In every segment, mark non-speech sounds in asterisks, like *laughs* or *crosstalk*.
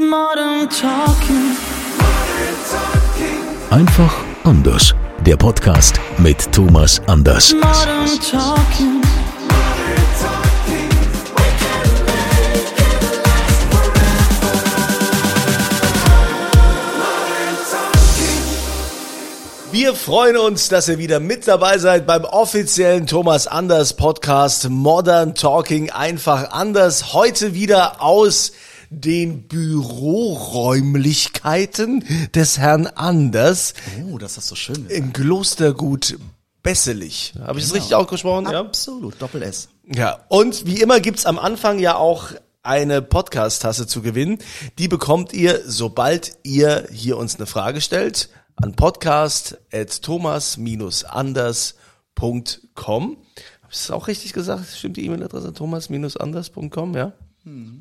Modern Talking. Einfach anders. Der Podcast mit Thomas Anders. Modern Talking. Wir freuen uns, dass ihr wieder mit dabei seid beim offiziellen Thomas Anders Podcast Modern Talking einfach anders. Heute wieder aus den Büroräumlichkeiten des Herrn Anders Oh, das ist so schön. im Klostergut Besselich. Habe ich das richtig ausgesprochen? Ja. Absolut, Doppel S. Ja, und wie immer gibt's am Anfang ja auch eine Podcast-Tasse zu gewinnen. Die bekommt ihr, sobald ihr hier uns eine Frage stellt, an podcast.thomas-anders.com. Habe ich das auch richtig gesagt? Stimmt die E-Mail-Adresse thomas-anders.com, ja?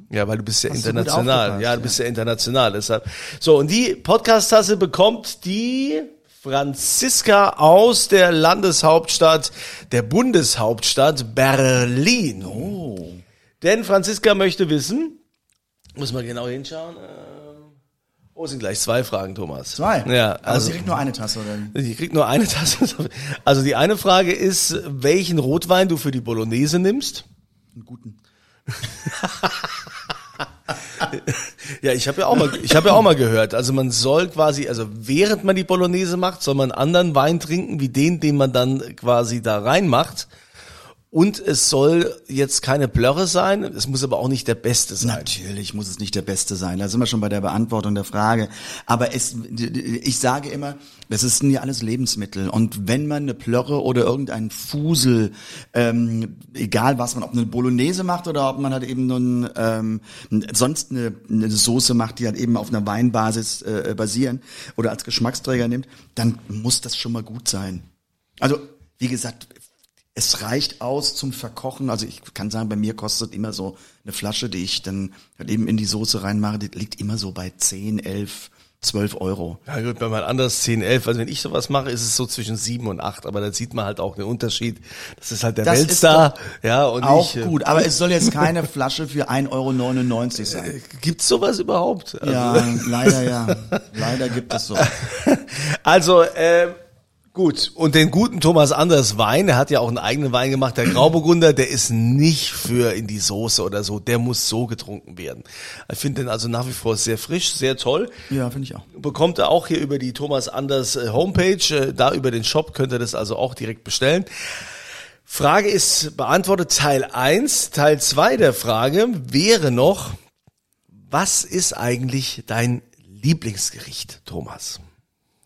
Ja, weil du bist ja Hast du international. aufgepasst, Ja, du bist ja international, deshalb. So, und die Podcast-Tasse bekommt die Franziska aus der Landeshauptstadt, der Bundeshauptstadt Berlin. Oh. Denn Franziska möchte wissen, muss man genau hinschauen. äh, Oh, es sind gleich zwei Fragen, Thomas. Zwei. Ja, Aber also sie kriegt nur eine Tasse, oder? die kriegt nur eine Tasse. Also die eine Frage ist, welchen Rotwein du für die Bolognese nimmst. Einen guten. *laughs* Ja, ich habe ja auch mal, ich habe ja auch mal gehört. Also man soll quasi, also während man die Bolognese macht, soll man anderen Wein trinken wie den, den man dann quasi da reinmacht. Und es soll jetzt keine Blöre sein. Es muss aber auch nicht der Beste sein. Natürlich muss es nicht der Beste sein. Da sind wir schon bei der Beantwortung der Frage. Aber es, ich sage immer, das ist ja alles Lebensmittel. Und wenn man eine Plörre oder irgendeinen Fusel, ähm, egal was man, ob eine Bolognese macht oder ob man halt eben nun ähm, sonst eine, eine Soße macht, die halt eben auf einer Weinbasis äh, basieren oder als Geschmacksträger nimmt, dann muss das schon mal gut sein. Also, wie gesagt, es reicht aus zum Verkochen. Also ich kann sagen, bei mir kostet immer so eine Flasche, die ich dann eben in die Soße reinmache, die liegt immer so bei 10, 11, 12 Euro. Ja gut, wenn man anders 10, 11, also wenn ich sowas mache, ist es so zwischen 7 und 8, aber da sieht man halt auch den Unterschied. Das ist halt der Das Weltstar, ja, und Auch ich, äh, gut, aber es soll jetzt keine Flasche für 1,99 Euro sein. Gibt's sowas überhaupt? Also, Ja, leider ja. Leider gibt es so. *laughs* Also, äh, gut. Und den guten Thomas Anders Wein, er hat ja auch einen eigenen Wein gemacht, der Grauburgunder, der ist nicht für in die Soße oder so, der muss so getrunken werden. Ich finde den also nach wie vor sehr frisch, sehr toll. Ja, finde ich auch. Bekommt er auch hier über die Thomas Anders äh, Homepage, äh, da über den Shop könnt ihr das also auch direkt bestellen. Frage ist beantwortet Teil 1. Teil 2 der Frage wäre noch, was ist eigentlich dein Lieblingsgericht, Thomas?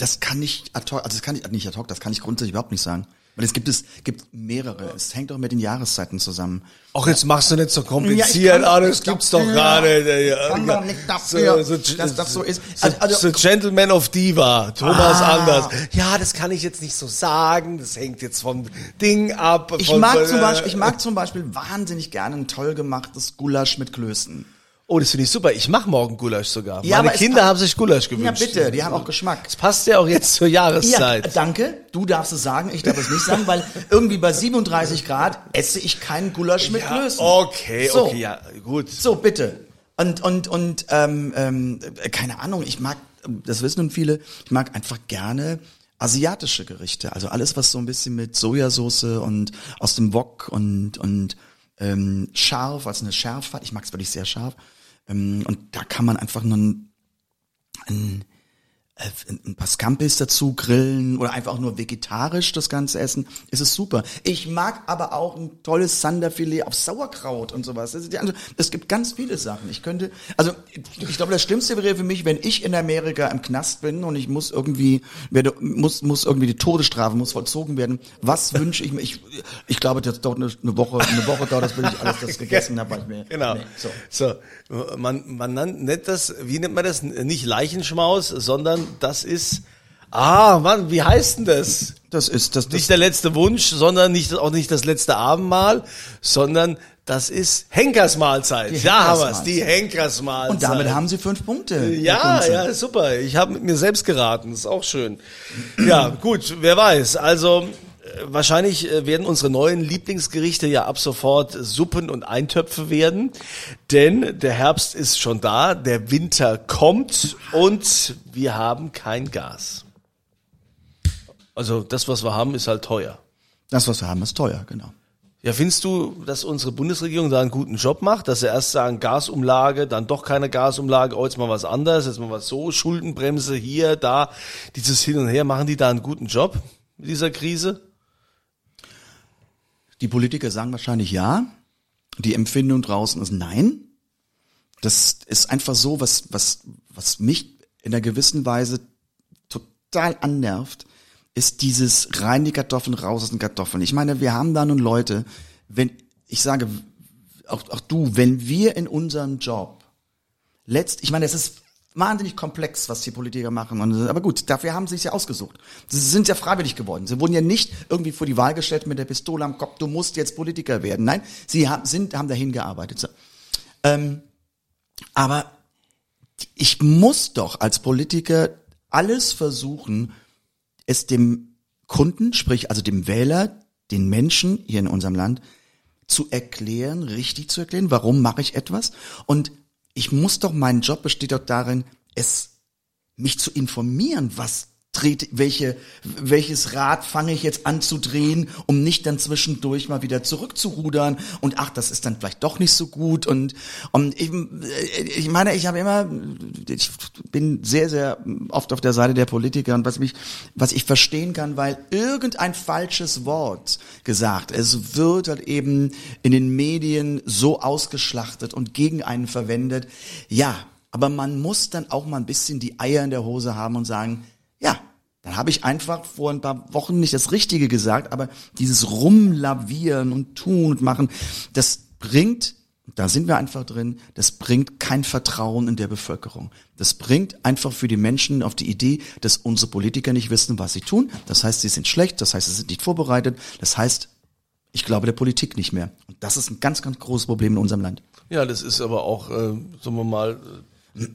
Das kann ich ad hoc, also das kann ich nicht ad hoc, das kann ich grundsätzlich überhaupt nicht sagen. Weil es gibt es gibt mehrere. Es hängt auch mit den Jahreszeiten zusammen. Ach, jetzt machst du nicht so Ja, kompliziert, kann ah, das gibt's doch gerade. Ja, kann ja. doch nicht dafür, so, dass das so ist. So, Also- also- so Gentleman of Diva, Thomas Ah. Anders. Ja, das kann ich jetzt nicht so sagen, das hängt jetzt vom Ding ab. Ich mag zum Beispiel, ich mag zum Beispiel wahnsinnig gerne ein toll gemachtes Gulasch mit Klößen. Oh, das finde ich super. Ich mache morgen Gulasch sogar. Ja, Meine Kinder haben sich Gulasch gewünscht. Ja, bitte, die haben auch Geschmack. Das passt ja auch jetzt *laughs* zur Ja, Jahreszeit. danke. Du darfst es sagen, ich darf es nicht sagen, weil irgendwie bei 37 Grad esse ich keinen Gulasch mit Ja, Klößen. okay, So. okay, ja, gut. So, bitte. Und, und, und, ähm, ähm, keine Ahnung, ich mag, das wissen nun viele, ich mag einfach gerne asiatische Gerichte. Also alles, was so ein bisschen mit Sojasauce und aus dem Wok und, und ähm, scharf, also eine Schärfe. Ich mag es wirklich sehr scharf. Ähm, und da kann man einfach nur ein, ein ein paar Scampis dazu grillen oder einfach nur vegetarisch das Ganze essen, ist es super. Ich mag aber auch ein tolles Sanderfilet auf Sauerkraut und sowas. Es gibt ganz viele Sachen. Ich könnte, also ich glaube, das Schlimmste wäre für mich, wenn ich in Amerika im Knast bin und ich muss irgendwie, werde, muss, muss irgendwie die Todesstrafe muss vollzogen werden. Was wünsche ich mir? Ich, ich glaube, das dauert eine, eine Woche, eine Woche dauert das, bis ich alles das gegessen habe. ich mir- *laughs* Genau. Nee, so. so. man, man nennt das, wie nennt man das? Nicht Leichenschmaus, sondern das ist, ah, Mann, wie heißt denn das? Das ist das, das Nicht der letzte Wunsch, sondern nicht, auch nicht das letzte Abendmahl, sondern das ist Henkersmahlzeit. Die Da haben wir es, Henkersmahlzeit. die Henkersmahlzeit. und damit haben sie fünf Punkte. Ja, ja, super. Ich habe mit mir selbst geraten, ist auch schön. Ja, gut, wer weiß. Also wahrscheinlich äh, werden unsere neuen Lieblingsgerichte ja ab sofort Suppen und Eintöpfe werden, denn der Herbst ist schon da, der Winter kommt und wir haben kein Gas. Also das, was wir haben, ist halt teuer. Das, was wir haben, ist teuer, genau. Ja, findest du, dass unsere Bundesregierung da einen guten Job macht, dass sie erst sagen Gasumlage, dann doch keine Gasumlage, oh, jetzt mal was anderes, jetzt mal was so, Schuldenbremse hier, da, dieses Hin und Her, machen die da einen guten Job mit dieser Krise? Die Politiker sagen wahrscheinlich ja. Die Empfindung draußen ist nein. Das ist einfach so, was, was, was mich in einer gewissen Weise total annervt, ist dieses rein die Kartoffeln, raus aus den Kartoffeln. Ich meine, wir haben da nun Leute, wenn, ich sage, auch, auch du, wenn wir in unserem Job letzt, ich meine, es ist wahnsinnig komplex, was die Politiker machen. Und, aber gut, dafür haben sie es ja ausgesucht. Sie sind ja freiwillig geworden. Sie wurden ja nicht irgendwie vor die Wahl gestellt mit der Pistole am Kopf, du musst jetzt Politiker werden. Nein, sie haben, sind, haben dahin gearbeitet. So. Ähm, aber ich muss doch als Politiker alles versuchen, es dem Kunden, sprich also dem Wähler, den Menschen hier in unserem Land, zu erklären, richtig zu erklären, warum mache ich etwas. Und ich muss doch, mein Job besteht doch darin, es, mich zu informieren, was trete, welche, welches Rad fange ich jetzt an zu drehen, um nicht dann zwischendurch mal wieder zurückzurudern und ach, das ist dann vielleicht doch nicht so gut und, und ich, ich meine, ich habe immer, ich bin sehr, sehr oft auf der Seite der Politiker und was mich, was ich verstehen kann, weil irgendein falsches Wort gesagt, es wird halt eben in den Medien so ausgeschlachtet und gegen einen verwendet. Ja, aber man muss dann auch mal ein bisschen die Eier in der Hose haben und sagen, ja, dann habe ich einfach vor ein paar Wochen nicht das Richtige gesagt, aber dieses Rumlavieren und tun und machen, das bringt, da sind wir einfach drin, das bringt kein Vertrauen in der Bevölkerung. Das bringt einfach für die Menschen auf die Idee, dass unsere Politiker nicht wissen, was sie tun. Das heißt, sie sind schlecht, das heißt, sie sind nicht vorbereitet, das heißt, ich glaube der Politik nicht mehr. Und das ist ein ganz, ganz großes Problem in unserem Land. Ja, das ist aber auch, äh, sagen wir mal, äh,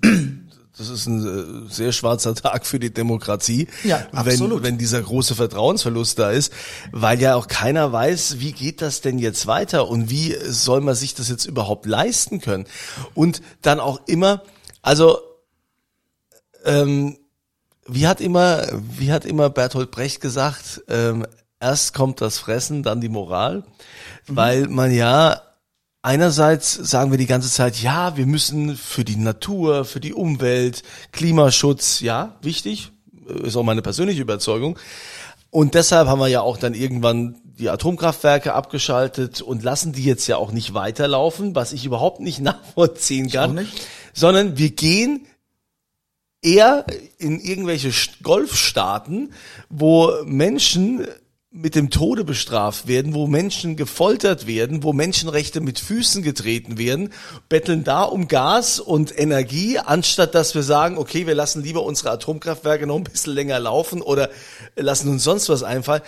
das ist ein äh, sehr schwarzer Tag für die Demokratie, Ja, absolut. wenn, wenn dieser große Vertrauensverlust da ist, weil ja auch keiner weiß, wie geht das denn jetzt weiter und wie soll man sich das jetzt überhaupt leisten können. Und dann auch immer, also ähm, wie hat immer, wie hat immer Bertolt Brecht gesagt, ähm, erst kommt das Fressen, dann die Moral, weil man ja einerseits sagen wir die ganze Zeit, ja, wir müssen für die Natur, für die Umwelt, Klimaschutz, ja, wichtig, ist auch meine persönliche Überzeugung. Und deshalb haben wir ja auch dann irgendwann die Atomkraftwerke abgeschaltet und lassen die jetzt ja auch nicht weiterlaufen, was ich überhaupt nicht *laughs* nachvollziehen kann, nicht. sondern wir gehen eher in irgendwelche St- Golfstaaten, wo Menschen mit dem Tode bestraft werden, wo Menschen gefoltert werden, wo Menschenrechte mit Füßen getreten werden, betteln da um Gas und Energie, anstatt dass wir sagen, okay, wir lassen lieber unsere Atomkraftwerke noch ein bisschen länger laufen oder lassen uns sonst was einfallen.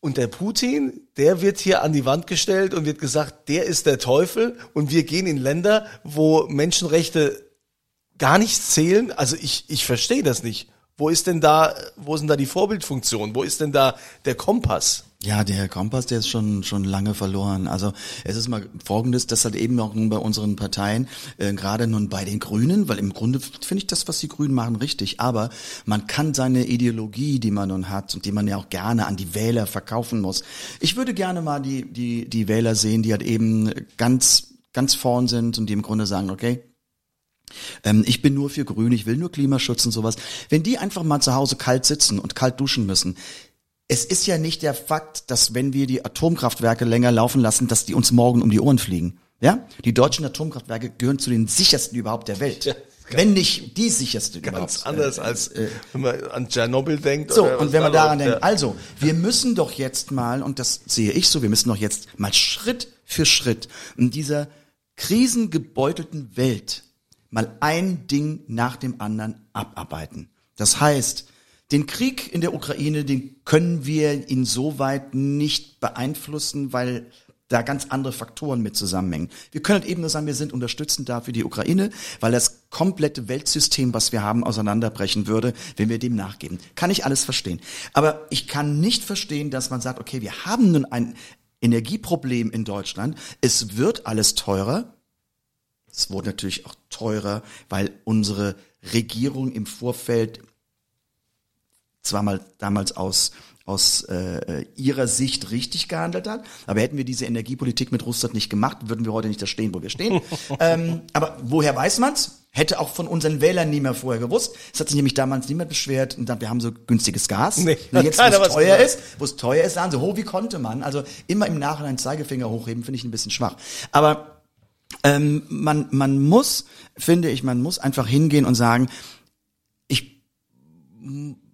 Und der Putin, der wird hier an die Wand gestellt und wird gesagt, der ist der Teufel und wir gehen in Länder, wo Menschenrechte gar nichts zählen. Also ich, ich verstehe das nicht. Wo ist denn da, wo sind da die Vorbildfunktion? Wo ist denn da der Kompass? Ja, der Kompass, der ist schon schon lange verloren. Also es ist mal Folgendes, das hat eben auch nun bei unseren Parteien, äh, gerade nun bei den Grünen, weil im Grunde finde ich das, was die Grünen machen, richtig. Aber man kann seine Ideologie, die man nun hat und die man ja auch gerne an die Wähler verkaufen muss. Ich würde gerne mal die die die Wähler sehen, die halt eben ganz ganz vorn sind und die im Grunde sagen, okay, ähm, ich bin nur für Grün, ich will nur Klimaschutz und sowas. Wenn die einfach mal zu Hause kalt sitzen und kalt duschen müssen, es ist ja nicht der Fakt, dass wenn wir die Atomkraftwerke länger laufen lassen, dass die uns morgen um die Ohren fliegen. Ja? Die deutschen Atomkraftwerke gehören zu den sichersten überhaupt der Welt. Ja, wenn nicht die sicherste Ganz überhaupt. anders als wenn man an Tschernobyl denkt. So, und wenn man da daran denkt, also, wir müssen doch jetzt mal, und das sehe ich so, wir müssen doch jetzt mal Schritt für Schritt in dieser krisengebeutelten Welt mal ein Ding nach dem anderen abarbeiten. Das heißt, den Krieg in der Ukraine, den können wir insoweit nicht beeinflussen, weil da ganz andere Faktoren mit zusammenhängen. Wir können halt eben nur sagen, wir sind unterstützend da für die Ukraine, weil das komplette Weltsystem, was wir haben, auseinanderbrechen würde, wenn wir dem nachgeben. Kann ich alles verstehen. Aber ich kann nicht verstehen, dass man sagt, okay, wir haben nun ein Energieproblem in Deutschland, es wird alles teurer, es wurde natürlich auch teurer, weil unsere Regierung im Vorfeld zwar mal damals aus aus äh, ihrer Sicht richtig gehandelt hat. Aber hätten wir diese Energiepolitik mit Russland nicht gemacht, würden wir heute nicht da stehen, wo wir stehen. *laughs* ähm, aber woher weiß man's? Hätte auch von unseren Wählern niemand vorher gewusst. Es hat sich nämlich damals niemand beschwert und dann, wir haben so günstiges Gas. Nee, Und jetzt, wo es teuer gesagt. ist, wo es teuer ist, sagen sie, ho, wie konnte man? Also immer im Nachhinein Zeigefinger hochheben, finde ich ein bisschen schwach. Aber ähm, man, man muss, finde ich, man muss einfach hingehen und sagen, ich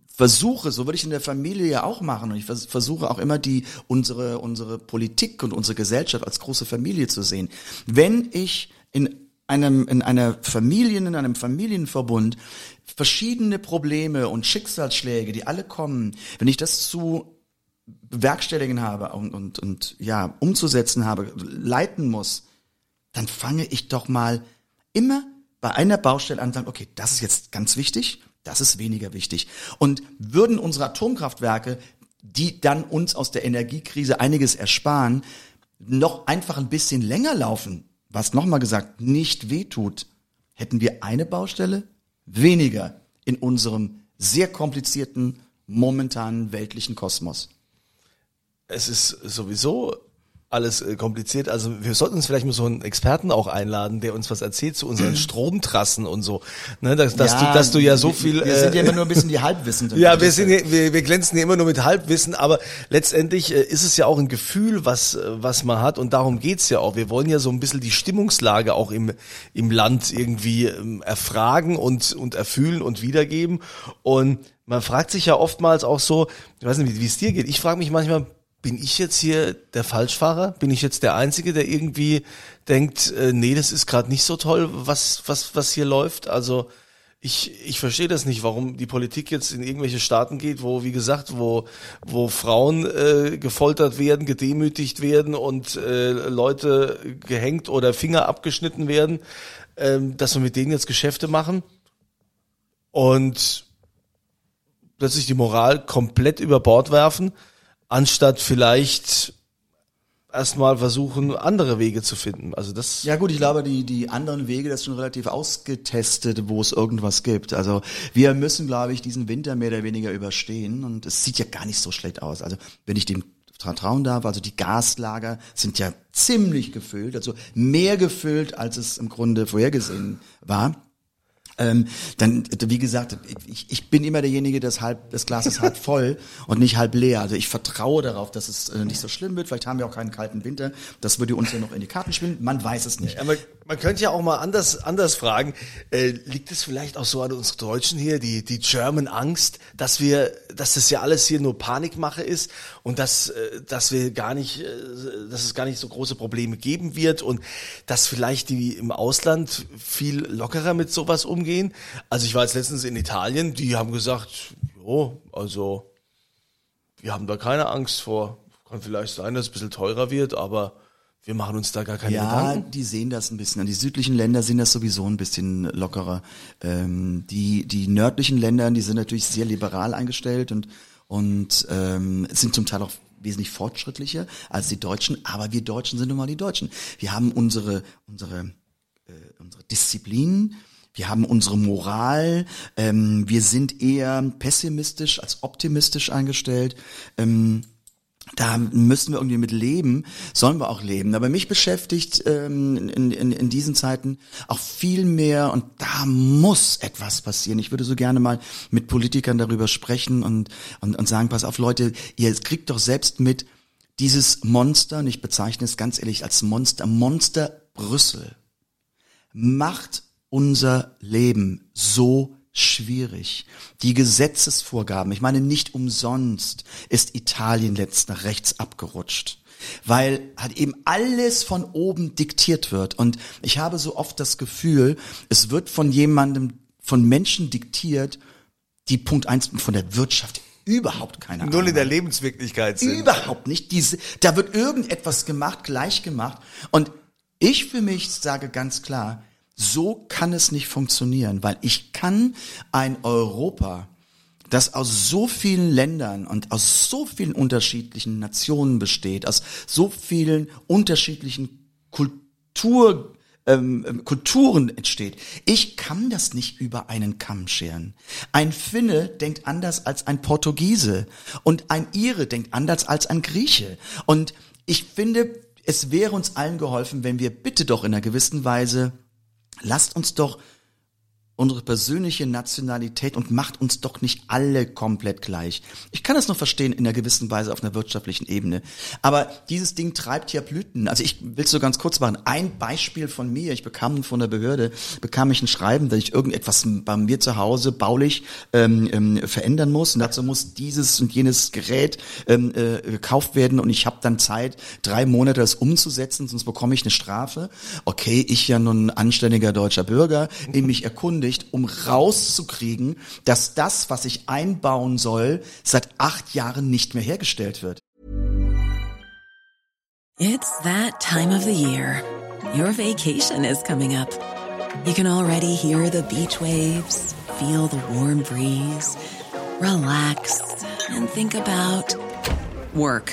versuche, so würde ich in der Familie ja auch machen, und ich vers versuche auch immer die, unsere, unsere Politik und unsere Gesellschaft als große Familie zu sehen. Wenn ich in einem, in einer Familie, in einem Familienverbund verschiedene Probleme und Schicksalsschläge, die alle kommen, wenn ich das zu bewerkstelligen habe und, und, und ja, umzusetzen habe, leiten muss, dann fange ich doch mal immer bei einer Baustelle an und sage, okay, das ist jetzt ganz wichtig, das ist weniger wichtig. Und würden unsere Atomkraftwerke, die dann uns aus der Energiekrise einiges ersparen, noch einfach ein bisschen länger laufen, was nochmal gesagt nicht wehtut, hätten wir eine Baustelle weniger in unserem sehr komplizierten, momentanen weltlichen Kosmos. es ist sowieso alles äh, kompliziert. Also wir sollten uns vielleicht mal so einen Experten auch einladen, der uns was erzählt zu unseren *clears throat* Stromtrassen und so. Ne, dass, dass, du, dass du ja so viel. Wir sind ja äh, immer nur ein bisschen die Halbwissenden. *laughs* Ja, wir, sind, hier- wir, wir glänzen hier immer nur mit Halbwissen, aber letztendlich äh, ist es ja auch ein Gefühl, was, was man hat und darum geht's ja auch. Wir wollen ja so ein bisschen die Stimmungslage auch im, im Land irgendwie ähm, erfragen und, und erfühlen und wiedergeben. Und man fragt sich ja oftmals auch so, ich weiß nicht, wie es dir geht, ich frage mich manchmal, bin ich jetzt hier der Falschfahrer? Bin ich jetzt der Einzige, der irgendwie denkt, äh, nee, das ist gerade nicht so toll, was, was, was hier läuft? Also ich, ich verstehe das nicht, warum die Politik jetzt in irgendwelche Staaten geht, wo, wie gesagt, wo, wo Frauen äh, gefoltert werden, gedemütigt werden und äh, Leute gehängt oder Finger abgeschnitten werden, ähm, dass wir mit denen jetzt Geschäfte machen und plötzlich die Moral komplett über Bord werfen, anstatt vielleicht erstmal versuchen, andere Wege zu finden. Also das Ja gut, ich glaube, die, die anderen Wege, das ist schon relativ ausgetestet, wo es irgendwas gibt. Also wir müssen, glaube ich, diesen Winter mehr oder weniger überstehen und es sieht ja gar nicht so schlecht aus. Also wenn ich dem trauen darf, also die Gaslager sind ja ziemlich gefüllt, also mehr gefüllt, als es im Grunde vorhergesehen war. Ähm, dann, wie gesagt, ich, ich bin immer derjenige, das halb, das Glas ist halb *laughs* voll und nicht halb leer. Also ich vertraue darauf, dass es äh, nicht so schlimm wird. Vielleicht haben wir auch keinen kalten Winter. Das würde uns ja noch in die Karten spielen. Man weiß es nicht. Aber man könnte ja auch mal anders, anders fragen. Äh, liegt es vielleicht auch so an uns Deutschen hier, die, die German Angst, dass wir, dass das ja alles hier nur Panikmache ist und dass, äh, dass wir gar nicht, äh, dass es gar nicht so große Probleme geben wird und dass vielleicht die im Ausland viel lockerer mit sowas umgehen. Also ich war jetzt letztens in Italien, die haben gesagt, jo, also wir haben da keine Angst vor. Kann vielleicht sein, dass es ein bisschen teurer wird, aber wir machen uns da gar keine Ja, Gedanken. die sehen das ein bisschen. Die südlichen Länder sehen das sowieso ein bisschen lockerer. Ähm, die, die nördlichen Länder, die sind natürlich sehr liberal eingestellt und, und ähm, sind zum Teil auch wesentlich fortschrittlicher als die Deutschen. Aber wir Deutschen sind nun mal die Deutschen. Wir haben unsere, unsere, äh, unsere Disziplin. Wir haben unsere Moral, ähm, wir sind eher pessimistisch als optimistisch eingestellt. Ähm, da müssen wir irgendwie mit leben, sollen wir auch leben. Aber mich beschäftigt ähm, in, in, in diesen Zeiten auch viel mehr und da muss etwas passieren. Ich würde so gerne mal mit Politikern darüber sprechen und, und, und sagen, pass auf Leute, ihr kriegt doch selbst mit, dieses Monster, und ich bezeichne es ganz ehrlich als Monster, Monster Brüssel, macht unser Leben so schwierig. Die Gesetzesvorgaben, ich meine, nicht umsonst ist Italien letzt nach rechts abgerutscht. Weil halt eben alles von oben diktiert wird. Und ich habe so oft das Gefühl, es wird von jemandem, von Menschen diktiert, die Punkt eins von der Wirtschaft überhaupt keine Ahnung. Null in der Lebenswirklichkeit sind. Überhaupt nicht. Diese, da wird irgendetwas gemacht, gleich gemacht. Und ich für mich sage ganz klar, so kann es nicht funktionieren, weil ich kann ein Europa, das aus so vielen Ländern und aus so vielen unterschiedlichen Nationen besteht, aus so vielen unterschiedlichen Kultur, ähm, ähm, Kulturen entsteht. Ich kann das nicht über einen Kamm scheren. Ein Finne denkt anders als ein Portugiese und ein Ire denkt anders als ein Grieche. Und ich finde, es wäre uns allen geholfen, wenn wir bitte doch in einer gewissen Weise lasst uns doch unsere persönliche Nationalität und macht uns doch nicht alle komplett gleich. Ich kann das noch verstehen in einer gewissen Weise auf einer wirtschaftlichen Ebene. Aber dieses Ding treibt ja Blüten. Also ich will es so ganz kurz machen. Ein Beispiel von mir. Ich bekam von der Behörde, bekam ich ein Schreiben, dass ich irgendetwas bei mir zu Hause baulich ähm, ähm, verändern muss. Und dazu muss dieses und jenes Gerät ähm, äh, gekauft werden. Und ich habe dann Zeit, drei Monate das umzusetzen, sonst bekomme ich eine Strafe. Okay, ich ja nun anständiger deutscher Bürger, in mich erkundigt, um rauszukriegen, dass das, was ich einbauen soll, seit acht Jahren nicht mehr hergestellt wird. It's that time of the year. Your vacation is coming up. You can already hear the beach waves, feel the warm breeze, relax and think about work.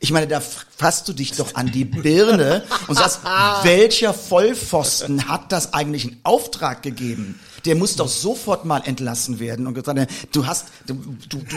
Ich meine, da fasst du dich doch an die Birne und sagst, *laughs* welcher Vollpfosten hat das eigentlich einen Auftrag gegeben? Der muss doch sofort mal entlassen werden und gesagt, du hast, du, du, du,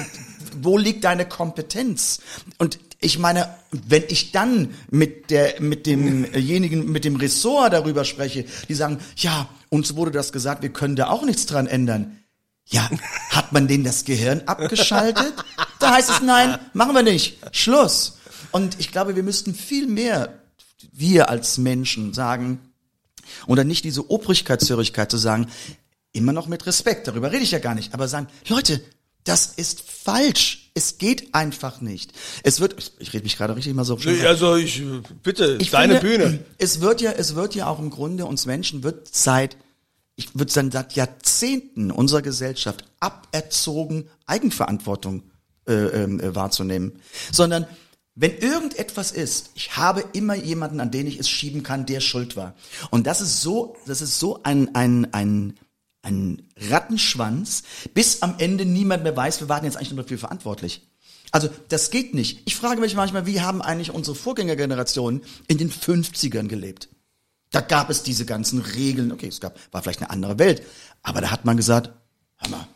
wo liegt deine Kompetenz? Und ich meine, wenn ich dann mit der, mit demjenigen, mit dem Ressort darüber spreche, die sagen, ja, uns wurde das gesagt, wir können da auch nichts dran ändern. Ja, hat man denen das Gehirn abgeschaltet? Da heißt es nein, machen wir nicht. Schluss. Und ich glaube, wir müssten viel mehr, wir als Menschen sagen, oder nicht diese Obrigkeitshörigkeit zu sagen, immer noch mit Respekt, darüber rede ich ja gar nicht, aber sagen, Leute, das ist falsch. Es geht einfach nicht. Es wird, ich rede mich gerade richtig mal so. Nee, also ich, bitte, ich deine finde, Bühne. Es wird ja, es wird ja auch im Grunde uns Menschen wird seit, ich würde sagen, seit Jahrzehnten unserer Gesellschaft aberzogen, Eigenverantwortung äh, äh, wahrzunehmen. Sondern wenn irgendetwas ist, ich habe immer jemanden, an den ich es schieben kann, der schuld war. Und das ist so, das ist so ein, ein, ein, ein Rattenschwanz, bis am Ende niemand mehr weiß, wir waren jetzt eigentlich nur dafür verantwortlich. Also das geht nicht. Ich frage mich manchmal, wie haben eigentlich unsere Vorgängergenerationen in den 50ern gelebt? Da gab es diese ganzen Regeln. Okay, es gab, war vielleicht eine andere Welt. Aber da hat man gesagt, hör mal,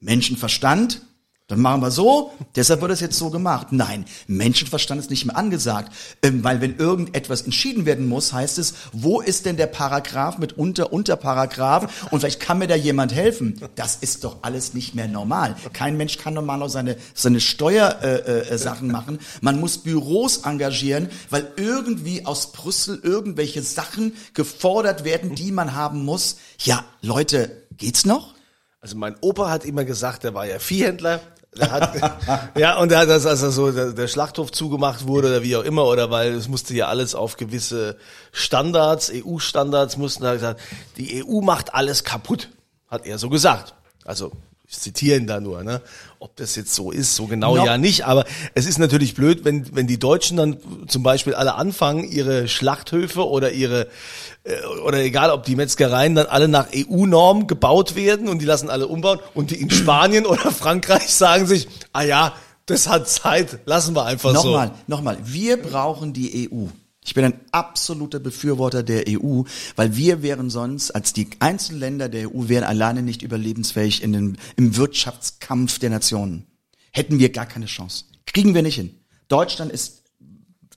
Menschenverstand, dann machen wir so, deshalb wird es jetzt so gemacht. Nein, Menschenverstand ist nicht mehr angesagt, ähm, weil wenn irgendetwas entschieden werden muss, heißt es, wo ist denn der Paragraph mit Unter, Unterparagraph und vielleicht kann mir da jemand helfen. Das ist doch alles nicht mehr normal. Kein Mensch kann normal noch seine, seine Steuersachen äh, äh, machen. Man muss Büros engagieren, weil irgendwie aus Brüssel irgendwelche Sachen gefordert werden, die man haben muss. Ja, Leute, geht's noch? Also mein Opa hat immer gesagt, der war ja Viehhändler. Hat, *laughs* ja, und er hat das, als er so der, der Schlachthof zugemacht wurde oder wie auch immer, oder weil es musste ja alles auf gewisse Standards, EU-Standards mussten, da gesagt, die EU macht alles kaputt, hat er so gesagt. Also ich zitiere ihn da nur, ne? Ob das jetzt so ist, so genau No. ja nicht, aber es ist natürlich blöd, wenn, wenn die Deutschen dann zum Beispiel alle anfangen, ihre Schlachthöfe oder ihre, äh, oder egal ob die Metzgereien dann alle nach EU-Norm gebaut werden und die lassen alle umbauen und die in *clears throat* Spanien oder Frankreich sagen sich, ah ja, das hat Zeit, lassen wir einfach Nochmal, so. nochmal. Wir brauchen die EU. Ich bin ein absoluter Befürworter der EU, weil wir wären sonst, als die einzelnen Länder der EU, wären alleine nicht überlebensfähig in den, im Wirtschaftskampf der Nationen. Hätten wir gar keine Chance. Kriegen wir nicht hin. Deutschland ist,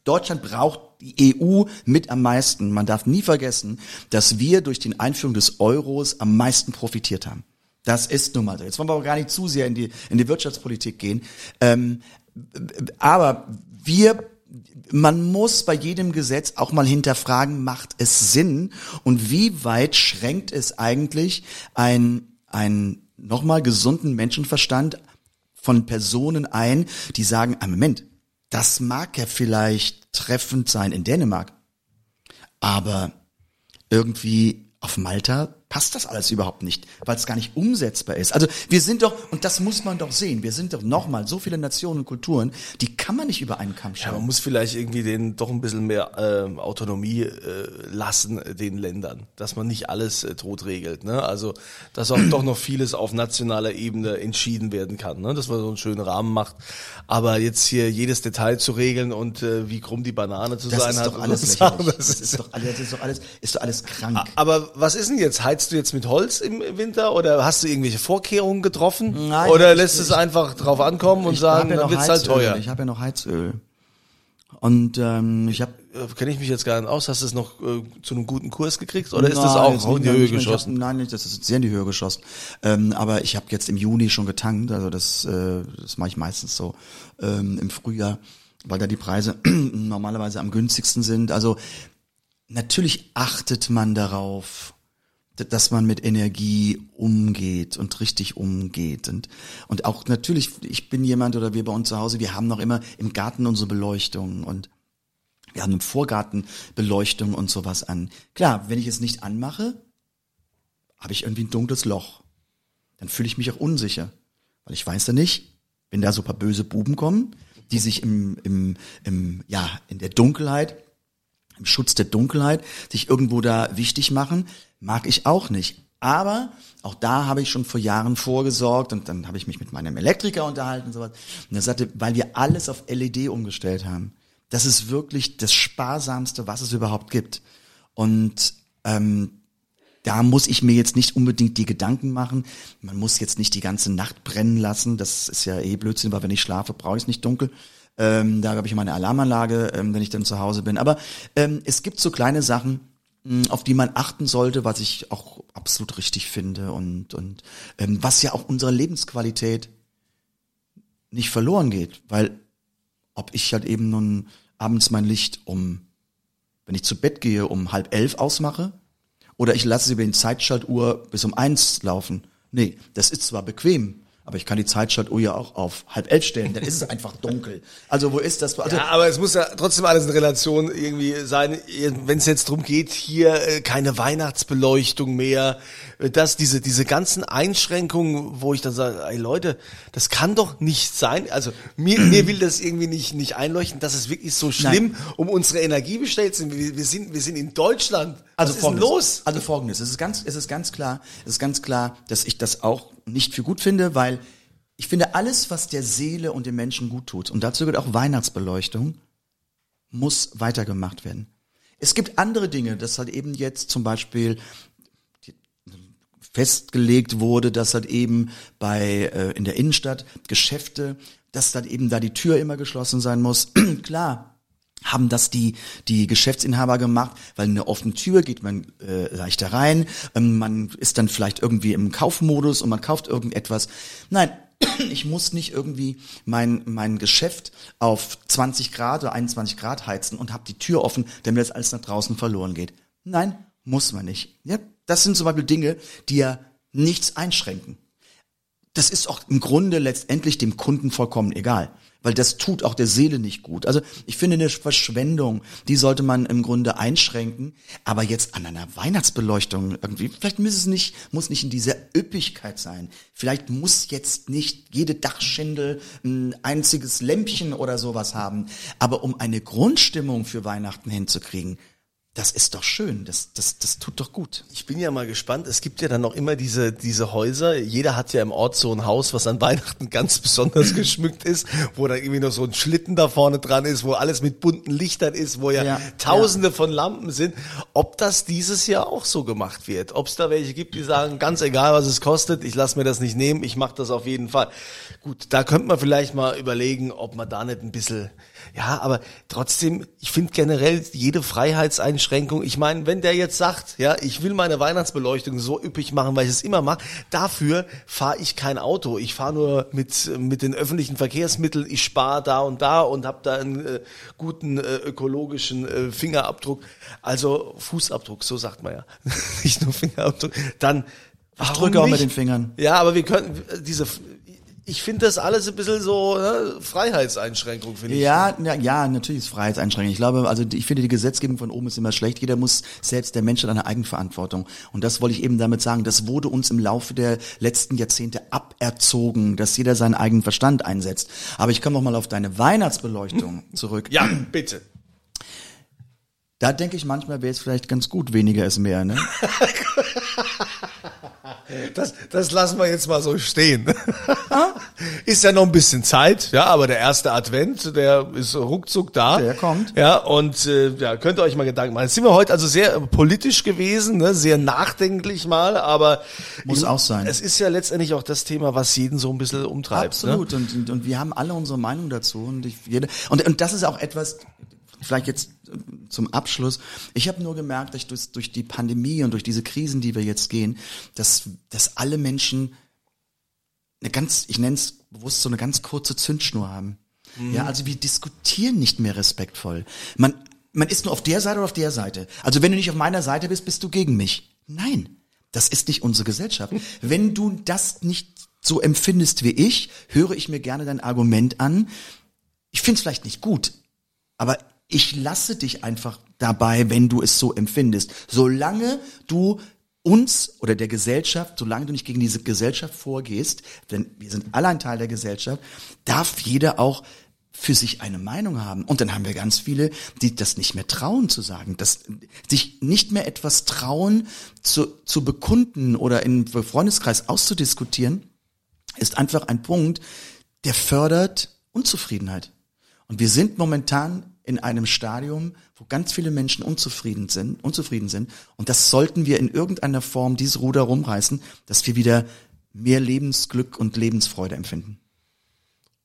Deutschland braucht die EU mit am meisten. Man darf nie vergessen, dass wir durch die Einführung des Euros am meisten profitiert haben. Das ist nun mal so. Jetzt wollen wir aber gar nicht zu sehr in die, in die Wirtschaftspolitik gehen. Ähm, aber wir man muss bei jedem Gesetz auch mal hinterfragen, macht es Sinn und wie weit schränkt es eigentlich ein, ein nochmal gesunden Menschenverstand von Personen ein, die sagen, ah, Moment, das mag ja vielleicht treffend sein in Dänemark, aber irgendwie auf Malta passt das alles überhaupt nicht, weil es gar nicht umsetzbar ist. Also wir sind doch, und das muss man doch sehen, wir sind doch nochmal so viele Nationen und Kulturen, die kann man nicht über einen Kamm Ja, man schauen. muss vielleicht irgendwie denen doch ein bisschen mehr äh, Autonomie äh, lassen, äh, den Ländern, dass man nicht alles äh, tot regelt. Ne? Also, dass auch doch noch vieles auf nationaler Ebene entschieden werden kann, ne? dass man so einen schönen Rahmen macht. Aber jetzt hier jedes Detail zu regeln und äh, wie krumm die Banane zu das sein ist hat, doch alles *laughs* das Das ist doch alles, das ist doch alles, ist doch alles krank. aber was ist denn jetzt? Heizt du jetzt mit Holz im Winter oder hast du irgendwelche Vorkehrungen getroffen? Nein, oder ich- lässt es ich- einfach drauf ankommen und sagen, hab ja dann noch wird's halt teuer? Ich habe ja noch Heizöl. Und ähm, ich habe Äh, Kenne ich mich jetzt gar nicht aus. Hast du es noch äh, zu einem guten Kurs gekriegt oder ist das auch in die Höhe geschossen? nein, nicht, das ist sehr in die Höhe geschossen. Ähm, aber ich habe jetzt im Juni schon getankt, also das, äh, das mache ich meistens so ähm, im Frühjahr, weil da die Preise *clears throat* normalerweise am günstigsten sind. Also natürlich achtet man darauf, dass man mit Energie umgeht und richtig umgeht und und auch natürlich ich bin jemand oder wir bei uns zu Hause wir haben noch immer im Garten unsere Beleuchtung und wir haben im Vorgarten Beleuchtung und sowas an. Klar, wenn ich es nicht anmache, habe ich irgendwie ein dunkles Loch. Dann fühle ich mich auch unsicher, weil ich weiß ja nicht, wenn da so ein paar böse Buben kommen, die sich im, im, im ja in der Dunkelheit im Schutz der Dunkelheit sich irgendwo da wichtig machen, mag ich auch nicht. Aber auch da habe ich schon vor Jahren vorgesorgt und dann habe ich mich mit meinem Elektriker unterhalten und sowas. Und er sagte, weil wir alles auf LED umgestellt haben. Das ist wirklich das Sparsamste, was es überhaupt gibt. Und ähm, da muss ich mir jetzt nicht unbedingt die Gedanken machen. Man muss jetzt nicht die ganze Nacht brennen lassen. Das ist ja eh Blödsinn, weil wenn ich schlafe, brauche ich es nicht dunkel. Ähm, da habe ich meine Alarmanlage, ähm, wenn ich dann zu Hause bin. Aber ähm, es gibt so kleine Sachen, mh, auf die man achten sollte, was ich auch absolut richtig finde und, und ähm, was ja auch unserer Lebensqualität nicht verloren geht. Weil ob ich halt eben nun abends mein Licht um, wenn ich zu Bett gehe, um halb elf ausmache oder ich lasse sie über die Zeitschaltuhr bis um eins laufen. Nee, das ist zwar bequem, aber ich kann die Zeitschaltuhr ja auch auf halb elf stellen, dann ist es einfach dunkel. Also wo ist das? Also, Ja, aber es muss ja trotzdem alles in Relation irgendwie sein, wenn es jetzt drum geht, hier äh, keine Weihnachtsbeleuchtung mehr, äh, dass diese, diese ganzen Einschränkungen, wo ich dann sage, ey Leute, das kann doch nicht sein. Also mir, mir will das irgendwie nicht, nicht einleuchten, dass es wirklich so schlimm um unsere Energie bestellt sind. Wir, wir sind, wir sind in Deutschland. Also Was ist folgendes, los? Also folgendes, es ist ganz, es ist ganz klar, es ist ganz klar, dass ich das auch nicht für gut finde, weil ich finde alles, was der Seele und dem Menschen gut tut, und dazu gehört auch Weihnachtsbeleuchtung, muss weitergemacht werden. Es gibt andere Dinge, dass halt eben jetzt zum Beispiel festgelegt wurde, dass halt eben bei äh, in der Innenstadt Geschäfte, dass dann eben da die Tür immer geschlossen sein muss. *clears throat* Klar, haben das die die Geschäftsinhaber gemacht, weil in eine offene Tür geht man äh, leichter rein, ähm, man ist dann vielleicht irgendwie im Kaufmodus und man kauft irgendetwas. Nein, *clears throat* ich muss nicht irgendwie mein mein Geschäft auf 20 Grad oder 21 Grad heizen und habe die Tür offen, damit das alles nach draußen verloren geht. Nein, muss man nicht. Ja, das sind zum Beispiel Dinge, die ja nichts einschränken. Das ist auch im Grunde letztendlich dem Kunden vollkommen egal. Weil das tut auch der Seele nicht gut. Also ich finde eine Verschwendung, die sollte man im Grunde einschränken. Aber jetzt an einer Weihnachtsbeleuchtung irgendwie, vielleicht muss es nicht, muss nicht in dieser Üppigkeit sein. Vielleicht muss jetzt nicht jede Dachschindel ein einziges Lämpchen oder sowas haben. Aber um eine Grundstimmung für Weihnachten hinzukriegen, das ist doch schön, das, das, das tut doch gut. Ich bin ja mal gespannt. Es gibt ja dann noch immer diese, diese Häuser. Jeder hat ja im Ort so ein Haus, was an *laughs* Weihnachten ganz besonders geschmückt ist, wo dann irgendwie noch so ein Schlitten da vorne dran ist, wo alles mit bunten Lichtern ist, wo ja, Ja, tausende von Lampen sind. Ob das dieses Jahr auch so gemacht wird. Ob es da welche gibt, die sagen, ganz egal, was es kostet, ich lasse mir das nicht nehmen, ich mache das auf jeden Fall. Gut, da könnte man vielleicht mal überlegen, ob man da nicht ein bisschen, ja, aber trotzdem, ich finde generell jede Freiheitseinschränkung, ich meine, wenn der jetzt sagt, ja, ich will meine Weihnachtsbeleuchtung so üppig machen, weil ich es immer mache, dafür fahre ich kein Auto. Ich fahre nur mit, mit den öffentlichen Verkehrsmitteln, ich spare da und da und habe da einen äh, guten äh, ökologischen äh, Fingerabdruck, also Fußabdruck, so sagt man ja, *laughs* nicht nur Fingerabdruck, dann Ich drücke auch mit den Fingern. Ja, aber wir könnten äh, diese ich finde das alles ein bisschen so ne, Freiheitseinschränkung, finde ich. Ja, ja, ja, natürlich ist Freiheitseinschränkung. Ich glaube, also ich finde, die Gesetzgebung von oben ist immer schlecht. Jeder muss selbst, der Mensch hat eine Eigenverantwortung. Und das wollte ich eben damit sagen. Das wurde uns im Laufe der letzten Jahrzehnte aberzogen, dass jeder seinen eigenen Verstand einsetzt. Aber ich komme noch mal auf deine Weihnachtsbeleuchtung *clears throat* zurück. Ja, bitte. Da denke ich manchmal wäre es vielleicht ganz gut, weniger ist mehr, ne? *laughs* Das, das lassen wir jetzt mal so stehen. *laughs* ist ja noch ein bisschen Zeit, ja, aber der erste Advent, der ist ruckzuck da. Der kommt. Ja, und äh, ja, könnt ihr euch mal Gedanken machen. Jetzt sind wir heute also sehr politisch gewesen, ne, sehr nachdenklich mal, aber Muss ich- auch sein. Es ist ja letztendlich auch das Thema, was jeden so ein bisschen umtreibt. Ne? Absolut. Und, und, und wir haben alle unsere Meinung dazu. Und, ich, jede, und, und das ist auch etwas, vielleicht jetzt äh, zum Abschluss. Ich habe nur gemerkt, dass durch, durch die Pandemie und durch diese Krisen, die wir jetzt gehen, dass, dass alle Menschen eine ganz, ich nenne es bewusst so eine ganz kurze Zündschnur haben. Ja, also wir diskutieren nicht mehr respektvoll. Man, man ist nur auf der Seite oder auf der Seite. Also wenn du nicht auf meiner Seite bist, bist du gegen mich. Nein, das ist nicht unsere Gesellschaft. *laughs* Wenn du das nicht so empfindest wie ich, höre ich mir gerne dein Argument an. Ich finde es vielleicht nicht gut, aber ich lasse dich einfach dabei, wenn du es so empfindest. Solange du uns oder der Gesellschaft, solange du nicht gegen diese Gesellschaft vorgehst, denn wir sind alle ein Teil der Gesellschaft, darf jeder auch für sich eine Meinung haben. Und dann haben wir ganz viele, die das nicht mehr trauen zu sagen, dass sich nicht mehr etwas trauen zu, zu bekunden oder im Freundeskreis auszudiskutieren, ist einfach ein Punkt, der fördert Unzufriedenheit. Und wir sind momentan in einem Stadium, wo ganz viele Menschen unzufrieden sind, unzufrieden sind. Und das sollten wir in irgendeiner Form dieses Ruder rumreißen, dass wir wieder mehr Lebensglück und Lebensfreude empfinden.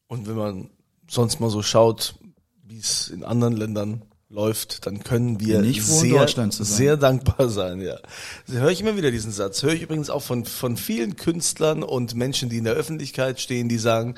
Und wenn man sonst mal so schaut, wie es in anderen Ländern läuft, dann können wir Nicht sehr, sehr dankbar sein. Ja, das höre ich immer wieder diesen Satz. Höre ich übrigens auch von von vielen Künstlern und Menschen, die in der Öffentlichkeit stehen, die sagen,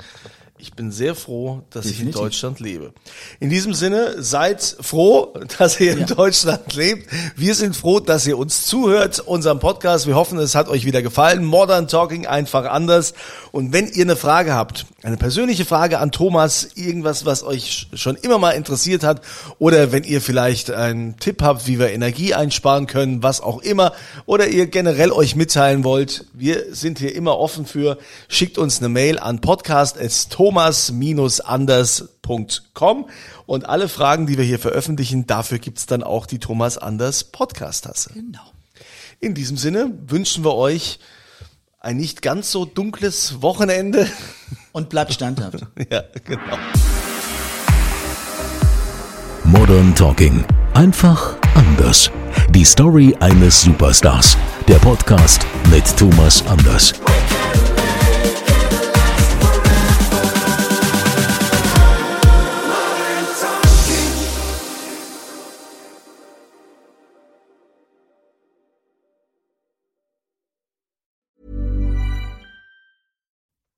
ich bin sehr froh, dass ich Definitiv. in Deutschland lebe. In diesem Sinne, seid froh, *laughs* dass ihr in Ja. Deutschland lebt. Wir sind froh, dass ihr uns zuhört, unserem Podcast. Wir hoffen, es hat euch wieder gefallen. Modern Talking einfach anders. Und wenn ihr eine Frage habt, eine persönliche Frage an Thomas, irgendwas, was euch schon immer mal interessiert hat, oder wenn ihr vielleicht einen Tipp habt, wie wir Energie einsparen können, was auch immer, oder ihr generell euch mitteilen wollt, wir sind hier immer offen für, schickt uns eine Mail an podcast.thomas-anders.com und alle Fragen, die wir hier veröffentlichen, dafür gibt's dann auch die Thomas Anders Podcast-Tasse. Genau. In diesem Sinne wünschen wir euch ein nicht ganz so dunkles Wochenende. Und bleibt standhaft. *laughs* ja, genau. Modern Talking. Einfach anders. Die Story eines Superstars. Der Podcast mit Thomas Anders.